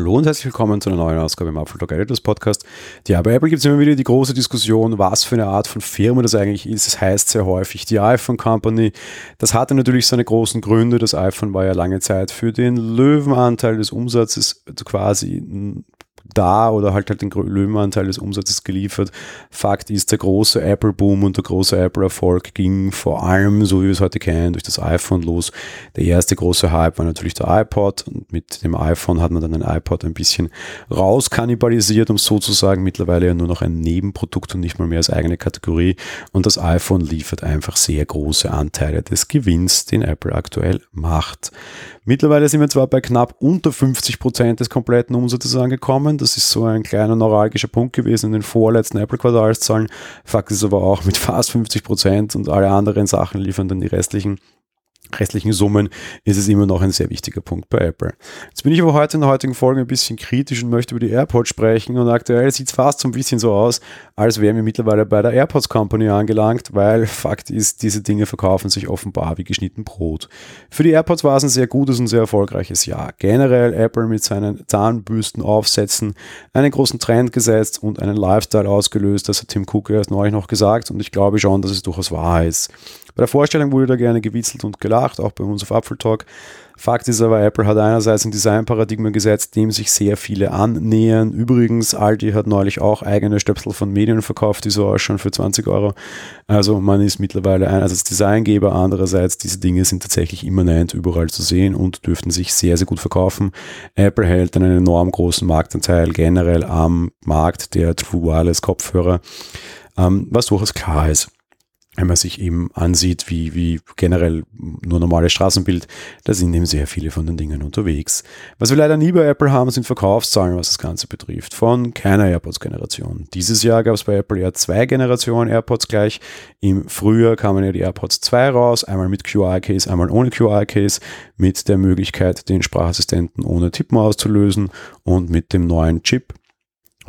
Hallo und herzlich willkommen zu einer neuen Ausgabe im Apple Talk Editors Podcast. Ja, bei Apple gibt es immer wieder die große Diskussion, was für eine Art von Firma das eigentlich ist. Es heißt sehr häufig die iPhone Company. Das hatte natürlich seine großen Gründe. Das iPhone war ja lange Zeit für den Löwenanteil des Umsatzes quasi da oder halt halt den Löwenanteil des Umsatzes geliefert. Fakt ist, der große Apple-Boom und der große Apple-Erfolg ging vor allem, so wie wir es heute kennen, durch das iPhone los. Der erste große Hype war natürlich der iPod und mit dem iPhone hat man dann ein iPod ein bisschen rauskannibalisiert, um sozusagen mittlerweile ja nur noch ein Nebenprodukt und nicht mal mehr als eigene Kategorie. Und das iPhone liefert einfach sehr große Anteile des Gewinns, den Apple aktuell macht. Mittlerweile sind wir zwar bei knapp unter 50 Prozent des kompletten Umsatzes angekommen. Das ist so ein kleiner neuralgischer Punkt gewesen in den vorletzten Apple-Quartalszahlen. Fakt ist aber auch mit fast 50 Prozent und alle anderen Sachen liefern dann die restlichen restlichen Summen ist es immer noch ein sehr wichtiger Punkt bei Apple. Jetzt bin ich aber heute in der heutigen Folge ein bisschen kritisch und möchte über die AirPods sprechen und aktuell sieht es fast so ein bisschen so aus, als wären wir mittlerweile bei der AirPods Company angelangt, weil Fakt ist, diese Dinge verkaufen sich offenbar wie geschnitten Brot. Für die AirPods war es ein sehr gutes und sehr erfolgreiches Jahr. Generell Apple mit seinen Zahnbüsten aufsetzen, einen großen Trend gesetzt und einen Lifestyle ausgelöst, das hat Tim Cook erst neulich noch gesagt und ich glaube schon, dass es durchaus wahr ist. Bei der Vorstellung wurde da gerne gewitzelt und gelacht, auch bei uns auf Apple Talk. Fakt ist aber, Apple hat einerseits ein Designparadigma gesetzt, dem sich sehr viele annähern. Übrigens, Aldi hat neulich auch eigene Stöpsel von Medien verkauft, die so ausschauen für 20 Euro. Also man ist mittlerweile einerseits Designgeber, andererseits diese Dinge sind tatsächlich immanent überall zu sehen und dürften sich sehr, sehr gut verkaufen. Apple hält einen enorm großen Marktanteil generell am Markt der True Wireless Kopfhörer, ähm, was durchaus klar ist wenn man sich eben ansieht, wie, wie generell nur normales Straßenbild, da sind eben sehr viele von den Dingen unterwegs. Was wir leider nie bei Apple haben, sind Verkaufszahlen, was das Ganze betrifft, von keiner AirPods-Generation. Dieses Jahr gab es bei Apple ja zwei Generationen AirPods gleich. Im Frühjahr kamen ja die AirPods 2 raus, einmal mit QI-Case, einmal ohne QI-Case, mit der Möglichkeit, den Sprachassistenten ohne Tippen auszulösen und mit dem neuen Chip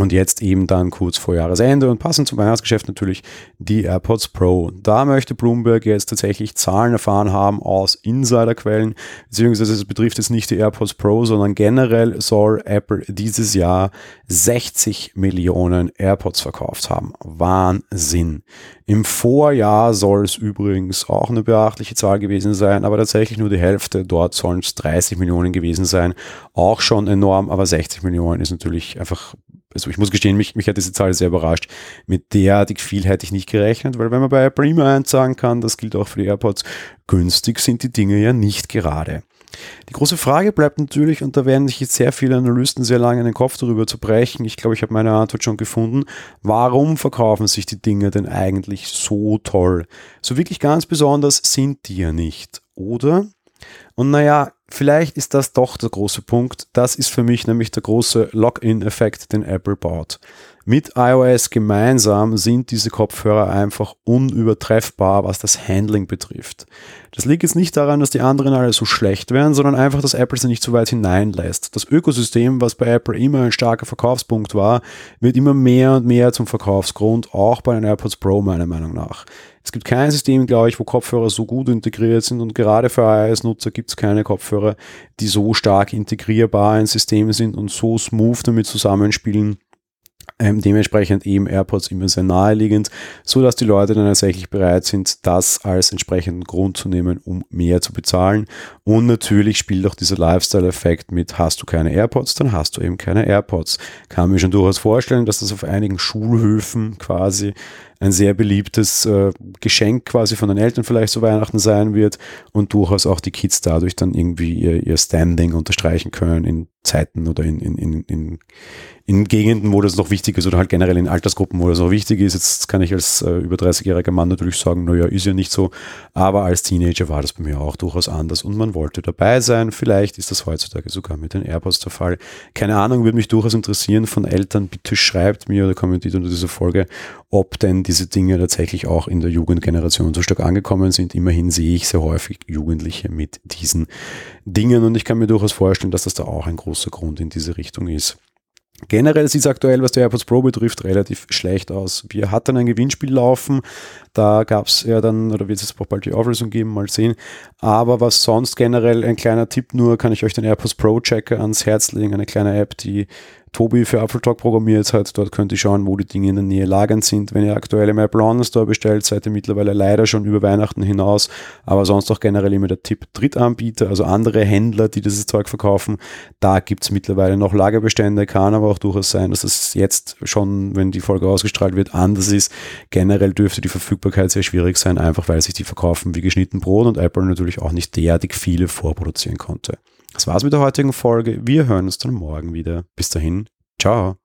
und jetzt eben dann kurz vor Jahresende und passend zum Weihnachtsgeschäft natürlich die AirPods Pro. Da möchte Bloomberg jetzt tatsächlich Zahlen erfahren haben aus Insiderquellen, beziehungsweise es betrifft jetzt nicht die AirPods Pro, sondern generell soll Apple dieses Jahr 60 Millionen AirPods verkauft haben. Wahnsinn. Im Vorjahr soll es übrigens auch eine beachtliche Zahl gewesen sein, aber tatsächlich nur die Hälfte. Dort sollen es 30 Millionen gewesen sein. Auch schon enorm, aber 60 Millionen ist natürlich einfach also ich muss gestehen, mich, mich hat diese Zahl sehr überrascht. Mit derartig viel hätte ich nicht gerechnet, weil wenn man bei Apple immer sagen kann, das gilt auch für die AirPods, günstig sind die Dinge ja nicht gerade. Die große Frage bleibt natürlich, und da werden sich jetzt sehr viele Analysten sehr lange den Kopf darüber zu brechen, ich glaube, ich habe meine Antwort schon gefunden, warum verkaufen sich die Dinge denn eigentlich so toll? So wirklich ganz besonders sind die ja nicht, oder? Und naja, vielleicht ist das doch der große Punkt. Das ist für mich nämlich der große Login-Effekt, den Apple baut. Mit iOS gemeinsam sind diese Kopfhörer einfach unübertreffbar, was das Handling betrifft. Das liegt jetzt nicht daran, dass die anderen alle so schlecht wären, sondern einfach, dass Apple sie nicht so weit hineinlässt. Das Ökosystem, was bei Apple immer ein starker Verkaufspunkt war, wird immer mehr und mehr zum Verkaufsgrund, auch bei den AirPods Pro meiner Meinung nach. Es gibt kein System, glaube ich, wo Kopfhörer so gut integriert sind und gerade für iOS-Nutzer gibt es keine Kopfhörer, die so stark integrierbar in Systeme sind und so smooth damit zusammenspielen, ähm, dementsprechend eben AirPods immer sehr naheliegend, so dass die Leute dann tatsächlich bereit sind, das als entsprechenden Grund zu nehmen, um mehr zu bezahlen. Und natürlich spielt auch dieser Lifestyle-Effekt mit, hast du keine AirPods, dann hast du eben keine AirPods. Kann mir schon durchaus vorstellen, dass das auf einigen Schulhöfen quasi ein sehr beliebtes äh, Geschenk quasi von den Eltern vielleicht zu Weihnachten sein wird und durchaus auch die Kids dadurch dann irgendwie ihr, ihr Standing unterstreichen können in Zeiten oder in, in, in, in, in Gegenden, wo das noch wichtig ist oder halt generell in Altersgruppen, wo das noch wichtig ist. Jetzt kann ich als äh, über 30-jähriger Mann natürlich sagen, naja, ist ja nicht so. Aber als Teenager war das bei mir auch durchaus anders und man wollte dabei sein. Vielleicht ist das heutzutage sogar mit den AirPods der Fall. Keine Ahnung, würde mich durchaus interessieren von Eltern. Bitte schreibt mir oder kommentiert unter dieser Folge, ob denn diese Dinge tatsächlich auch in der Jugendgeneration so stark angekommen sind. Immerhin sehe ich sehr häufig Jugendliche mit diesen Dingen und ich kann mir durchaus vorstellen, dass das da auch ein großer Grund in diese Richtung ist. Generell sieht es aktuell, was die AirPods Pro betrifft, relativ schlecht aus. Wir hatten ein Gewinnspiel laufen, da gab es ja dann, oder wird es auch bald die Auflösung geben, mal sehen. Aber was sonst generell ein kleiner Tipp nur, kann ich euch den AirPods Pro Checker ans Herz legen, eine kleine App, die Tobi für Apple Talk programmiert hat. Dort könnt ihr schauen, wo die Dinge in der Nähe lagernd sind. Wenn ihr aktuell im Apple Online Store bestellt, seid ihr mittlerweile leider schon über Weihnachten hinaus. Aber sonst auch generell immer der Tipp Drittanbieter, also andere Händler, die dieses Zeug verkaufen. Da gibt es mittlerweile noch Lagerbestände. Kann aber auch durchaus sein, dass es jetzt schon, wenn die Folge ausgestrahlt wird, anders ist. Generell dürfte die Verfügbarkeit sehr schwierig sein, einfach weil sich die verkaufen wie geschnitten Brot und Apple natürlich auch nicht derartig viele vorproduzieren konnte. Das war's mit der heutigen Folge. Wir hören uns dann morgen wieder. Bis dahin, ciao.